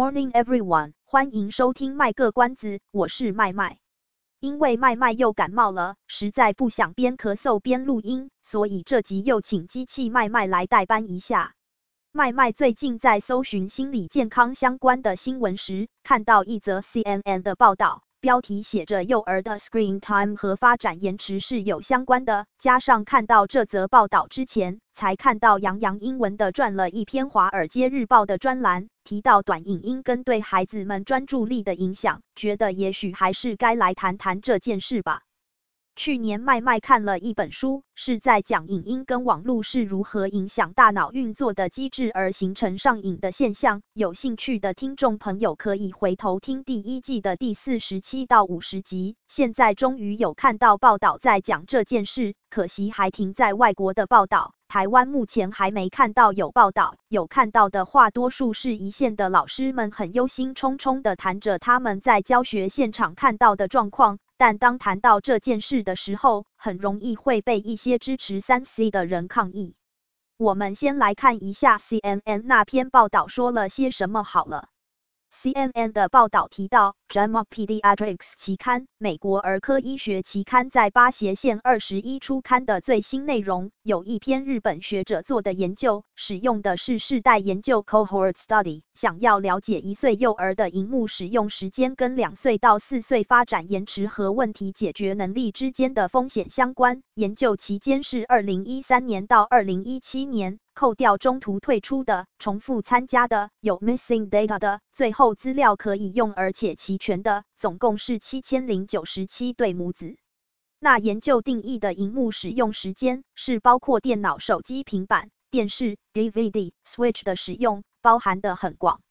Morning, everyone！欢迎收听卖个关子，我是麦麦。因为麦麦又感冒了，实在不想边咳嗽边录音，所以这集又请机器麦麦来代班一下。麦麦最近在搜寻心理健康相关的新闻时，看到一则 CNN 的报道。标题写着“幼儿的 screen time 和发展延迟是有相关的”，加上看到这则报道之前，才看到杨洋英文的撰了一篇《华尔街日报》的专栏，提到短影音跟对孩子们专注力的影响，觉得也许还是该来谈谈这件事吧。去年麦麦看了一本书，是在讲影音跟网络是如何影响大脑运作的机制而形成上瘾的现象。有兴趣的听众朋友可以回头听第一季的第四十七到五十集。现在终于有看到报道在讲这件事，可惜还停在外国的报道，台湾目前还没看到有报道。有看到的话，多数是一线的老师们很忧心忡忡地谈着他们在教学现场看到的状况。但当谈到这件事的时候，很容易会被一些支持三 C 的人抗议。我们先来看一下 CNN 那篇报道说了些什么好了。CNN 的报道提到，《JAMA Pediatrics》期刊，美国儿科医学期刊在八斜线二十一出刊的最新内容，有一篇日本学者做的研究，使用的是世代研究 （Cohort Study），想要了解一岁幼儿的荧幕使用时间跟两岁到四岁发展延迟和问题解决能力之间的风险相关。研究期间是二零一三年到二零一七年。扣掉中途退出的、重复参加的、有 missing data 的，最后资料可以用而且齐全的，总共是七千零九十七对母子。那研究定义的荧幕使用时间是包括电脑、手机、平板、电视、DVD、Switch 的使用，包含的很广。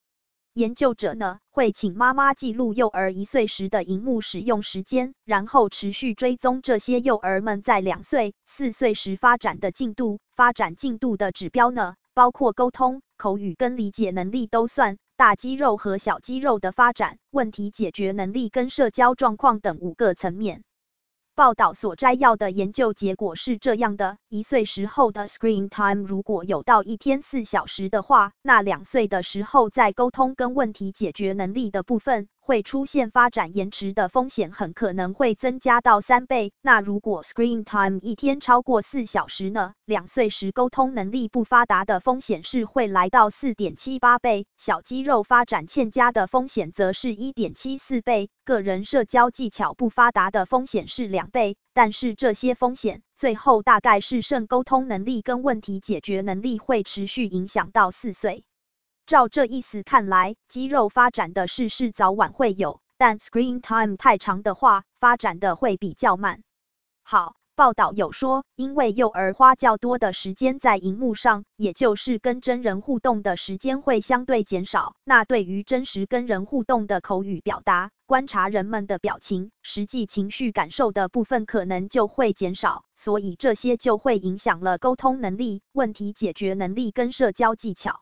研究者呢，会请妈妈记录幼儿一岁时的荧幕使用时间，然后持续追踪这些幼儿们在两岁、四岁时发展的进度。发展进度的指标呢，包括沟通、口语跟理解能力都算，大肌肉和小肌肉的发展、问题解决能力跟社交状况等五个层面。报道所摘要的研究结果是这样的：一岁时候的 screen time 如果有到一天四小时的话，那两岁的时候在沟通跟问题解决能力的部分，会出现发展延迟的风险很可能会增加到三倍。那如果 screen time 一天超过四小时呢？两岁时沟通能力不发达的风险是会来到四点七八倍，小肌肉发展欠佳的风险则是一点七四倍，个人社交技巧不发达的风险是两倍。但是这些风险最后大概是剩沟通能力跟问题解决能力会持续影响到四岁。照这意思看来，肌肉发展的事是早晚会有，但 screen time 太长的话，发展的会比较慢。好，报道有说，因为幼儿花较多的时间在荧幕上，也就是跟真人互动的时间会相对减少，那对于真实跟人互动的口语表达、观察人们的表情、实际情绪感受的部分可能就会减少，所以这些就会影响了沟通能力、问题解决能力跟社交技巧。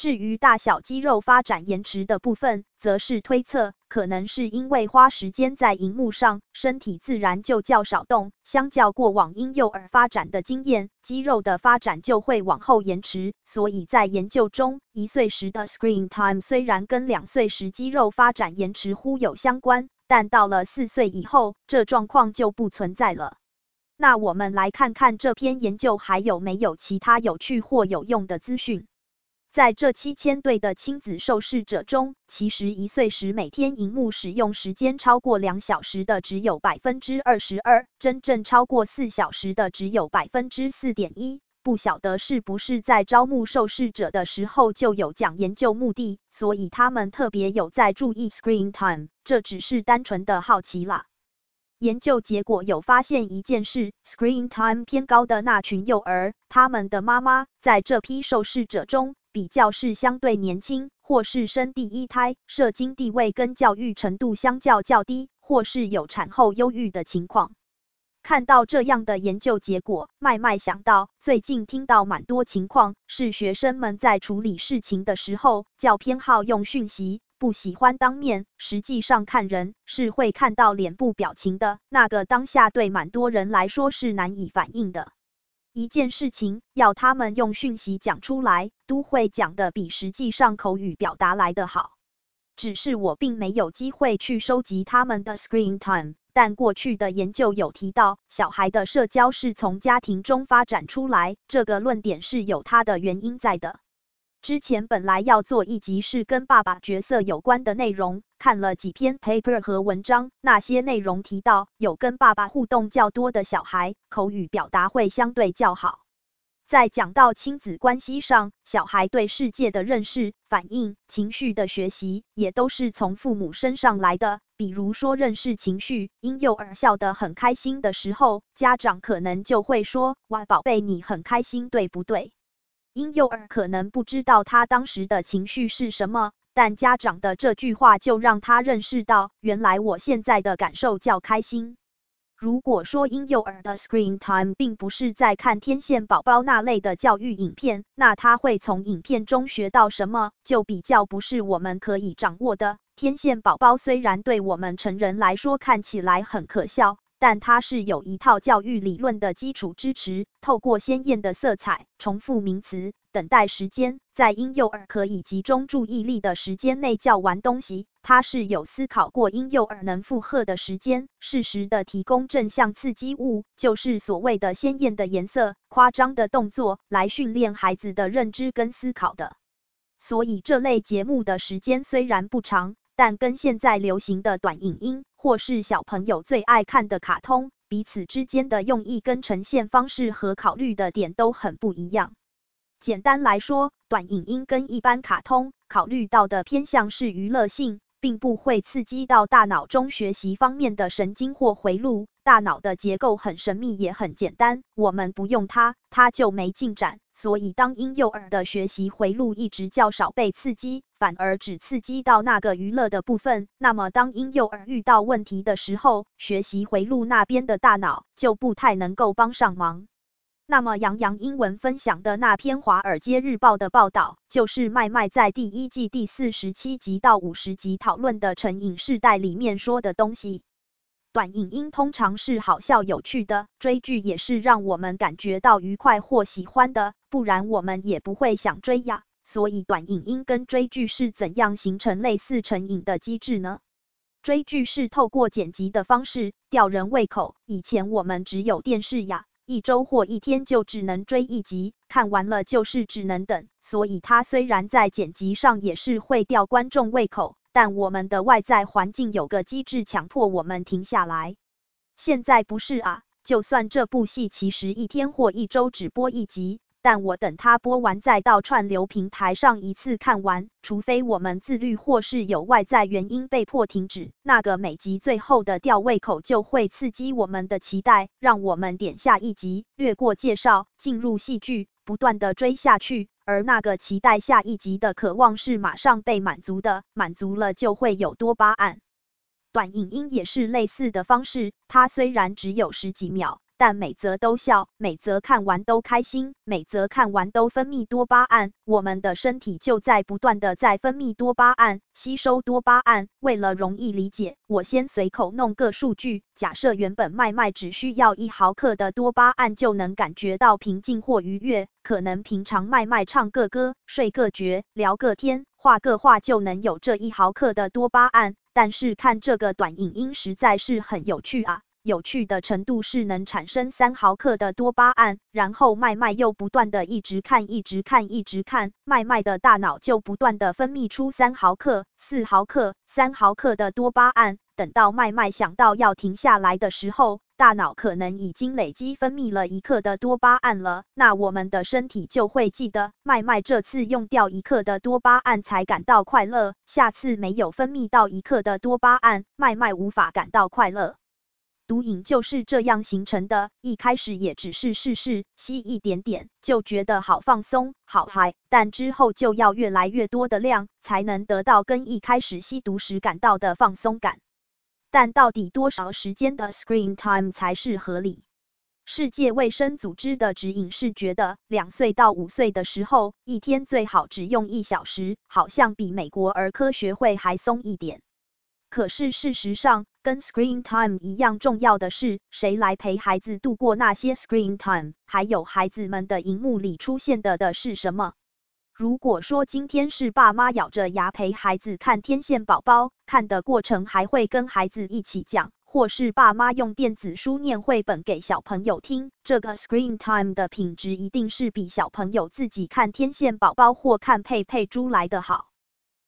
至于大小肌肉发展延迟的部分，则是推测，可能是因为花时间在荧幕上，身体自然就较少动，相较过往婴幼儿发展的经验，肌肉的发展就会往后延迟。所以在研究中，一岁时的 screen time 虽然跟两岁时肌肉发展延迟忽有相关，但到了四岁以后，这状况就不存在了。那我们来看看这篇研究还有没有其他有趣或有用的资讯。在这七千对的亲子受试者中，其实一岁时每天荧幕使用时间超过两小时的只有百分之二十二，真正超过四小时的只有百分之四点一。不晓得是不是在招募受试者的时候就有讲研究目的，所以他们特别有在注意 screen time，这只是单纯的好奇啦。研究结果有发现一件事，screen time 偏高的那群幼儿，他们的妈妈在这批受试者中比较是相对年轻，或是生第一胎，社经地位跟教育程度相较较低，或是有产后忧郁的情况。看到这样的研究结果，麦麦想到最近听到蛮多情况，是学生们在处理事情的时候较偏好用讯息，不喜欢当面。实际上看人是会看到脸部表情的，那个当下对蛮多人来说是难以反应的。一件事情要他们用讯息讲出来，都会讲的比实际上口语表达来的好。只是我并没有机会去收集他们的 screen time。但过去的研究有提到，小孩的社交是从家庭中发展出来，这个论点是有它的原因在的。之前本来要做一集是跟爸爸角色有关的内容，看了几篇 paper 和文章，那些内容提到，有跟爸爸互动较多的小孩，口语表达会相对较好。在讲到亲子关系上，小孩对世界的认识、反应、情绪的学习，也都是从父母身上来的。比如说认识情绪，婴幼儿笑得很开心的时候，家长可能就会说：“哇，宝贝，你很开心，对不对？”婴幼儿可能不知道他当时的情绪是什么，但家长的这句话就让他认识到，原来我现在的感受较开心。如果说婴幼儿的 screen time 并不是在看天线宝宝那类的教育影片，那他会从影片中学到什么，就比较不是我们可以掌握的。天线宝宝虽然对我们成人来说看起来很可笑。但它是有一套教育理论的基础支持，透过鲜艳的色彩、重复名词、等待时间，在婴幼儿可以集中注意力的时间内叫完东西。它是有思考过婴幼儿能负荷的时间，适时的提供正向刺激物，就是所谓的鲜艳的颜色、夸张的动作，来训练孩子的认知跟思考的。所以这类节目的时间虽然不长。但跟现在流行的短影音，或是小朋友最爱看的卡通，彼此之间的用意跟呈现方式和考虑的点都很不一样。简单来说，短影音跟一般卡通考虑到的偏向是娱乐性。并不会刺激到大脑中学习方面的神经或回路。大脑的结构很神秘，也很简单，我们不用它，它就没进展。所以，当婴幼儿的学习回路一直较少被刺激，反而只刺激到那个娱乐的部分，那么当婴幼儿遇到问题的时候，学习回路那边的大脑就不太能够帮上忙。那么杨洋英文分享的那篇《华尔街日报》的报道，就是麦麦在第一季第四十七集到五十集讨论的成瘾世代里面说的东西。短影音通常是好笑有趣的，追剧也是让我们感觉到愉快或喜欢的，不然我们也不会想追呀。所以短影音跟追剧是怎样形成类似成瘾的机制呢？追剧是透过剪辑的方式吊人胃口，以前我们只有电视呀。一周或一天就只能追一集，看完了就是只能等，所以它虽然在剪辑上也是会吊观众胃口，但我们的外在环境有个机制强迫我们停下来。现在不是啊，就算这部戏其实一天或一周只播一集。但我等它播完再到串流平台上一次看完，除非我们自律或是有外在原因被迫停止，那个每集最后的吊胃口就会刺激我们的期待，让我们点下一集，略过介绍，进入戏剧，不断的追下去，而那个期待下一集的渴望是马上被满足的，满足了就会有多巴胺。短影音也是类似的方式，它虽然只有十几秒。但每则都笑，每则看完都开心，每则看完都分泌多巴胺，我们的身体就在不断的在分泌多巴胺，吸收多巴胺。为了容易理解，我先随口弄个数据，假设原本麦麦只需要一毫克的多巴胺就能感觉到平静或愉悦，可能平常麦麦唱个歌、睡个觉、聊个天、画个画就能有这一毫克的多巴胺，但是看这个短影音实在是很有趣啊。有趣的程度是能产生三毫克的多巴胺，然后麦麦又不断的一直看，一直看，一直看，麦麦的大脑就不断的分泌出三毫克、四毫克、三毫克的多巴胺。等到麦麦想到要停下来的时候，大脑可能已经累积分泌了一克的多巴胺了。那我们的身体就会记得，麦麦这次用掉一克的多巴胺才感到快乐，下次没有分泌到一克的多巴胺，麦麦无法感到快乐。毒瘾就是这样形成的。一开始也只是试试吸一点点，就觉得好放松、好嗨，但之后就要越来越多的量，才能得到跟一开始吸毒时感到的放松感。但到底多少时间的 screen time 才是合理？世界卫生组织的指引是觉得两岁到五岁的时候，一天最好只用一小时，好像比美国儿科学会还松一点。可是事实上，跟 screen time 一样重要的是，谁来陪孩子度过那些 screen time，还有孩子们的荧幕里出现的的是什么？如果说今天是爸妈咬着牙陪孩子看天线宝宝，看的过程还会跟孩子一起讲。或是爸妈用电子书念绘本给小朋友听，这个 screen time 的品质一定是比小朋友自己看天线宝宝或看佩佩猪来的好。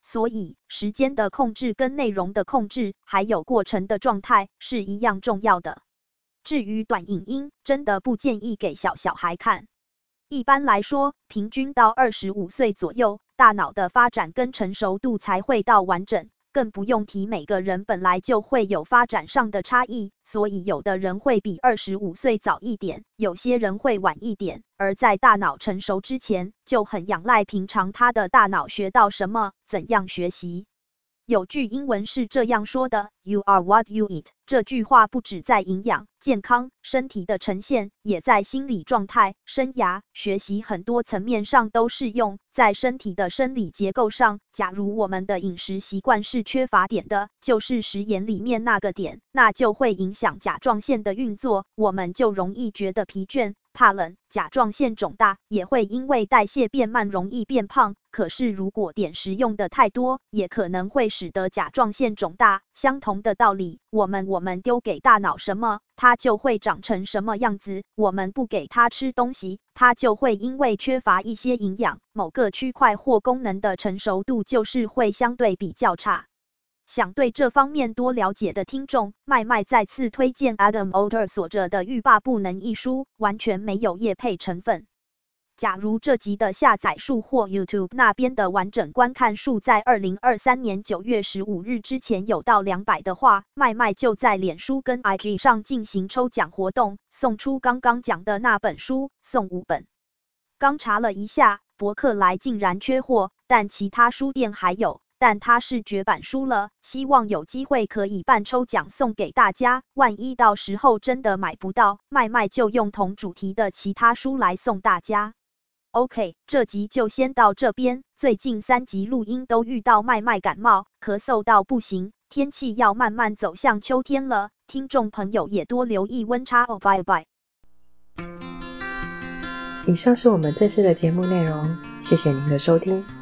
所以，时间的控制跟内容的控制，还有过程的状态是一样重要的。至于短影音，真的不建议给小小孩看。一般来说，平均到二十五岁左右，大脑的发展跟成熟度才会到完整。更不用提每个人本来就会有发展上的差异，所以有的人会比二十五岁早一点，有些人会晚一点。而在大脑成熟之前，就很仰赖平常他的大脑学到什么，怎样学习。有句英文是这样说的：“You are what you eat。”这句话不止在营养、健康、身体的呈现，也在心理状态、生涯、学习很多层面上都适用。在身体的生理结构上，假如我们的饮食习惯是缺乏碘的，就是食盐里面那个碘，那就会影响甲状腺的运作，我们就容易觉得疲倦。怕冷，甲状腺肿大，也会因为代谢变慢，容易变胖。可是如果碘食用的太多，也可能会使得甲状腺肿大。相同的道理，我们我们丢给大脑什么，它就会长成什么样子。我们不给它吃东西，它就会因为缺乏一些营养，某个区块或功能的成熟度就是会相对比较差。想对这方面多了解的听众，麦麦再次推荐 Adam Alter 所著的《欲罢不能》一书，完全没有业配成分。假如这集的下载数或 YouTube 那边的完整观看数在二零二三年九月十五日之前有到两百的话，麦麦就在脸书跟 IG 上进行抽奖活动，送出刚刚讲的那本书，送五本。刚查了一下，博客来竟然缺货，但其他书店还有。但它是绝版书了，希望有机会可以办抽奖送给大家。万一到时候真的买不到，麦麦就用同主题的其他书来送大家。OK，这集就先到这边。最近三集录音都遇到麦麦感冒，咳嗽到不行，天气要慢慢走向秋天了，听众朋友也多留意温差哦。拜拜。以上是我们这次的节目内容，谢谢您的收听。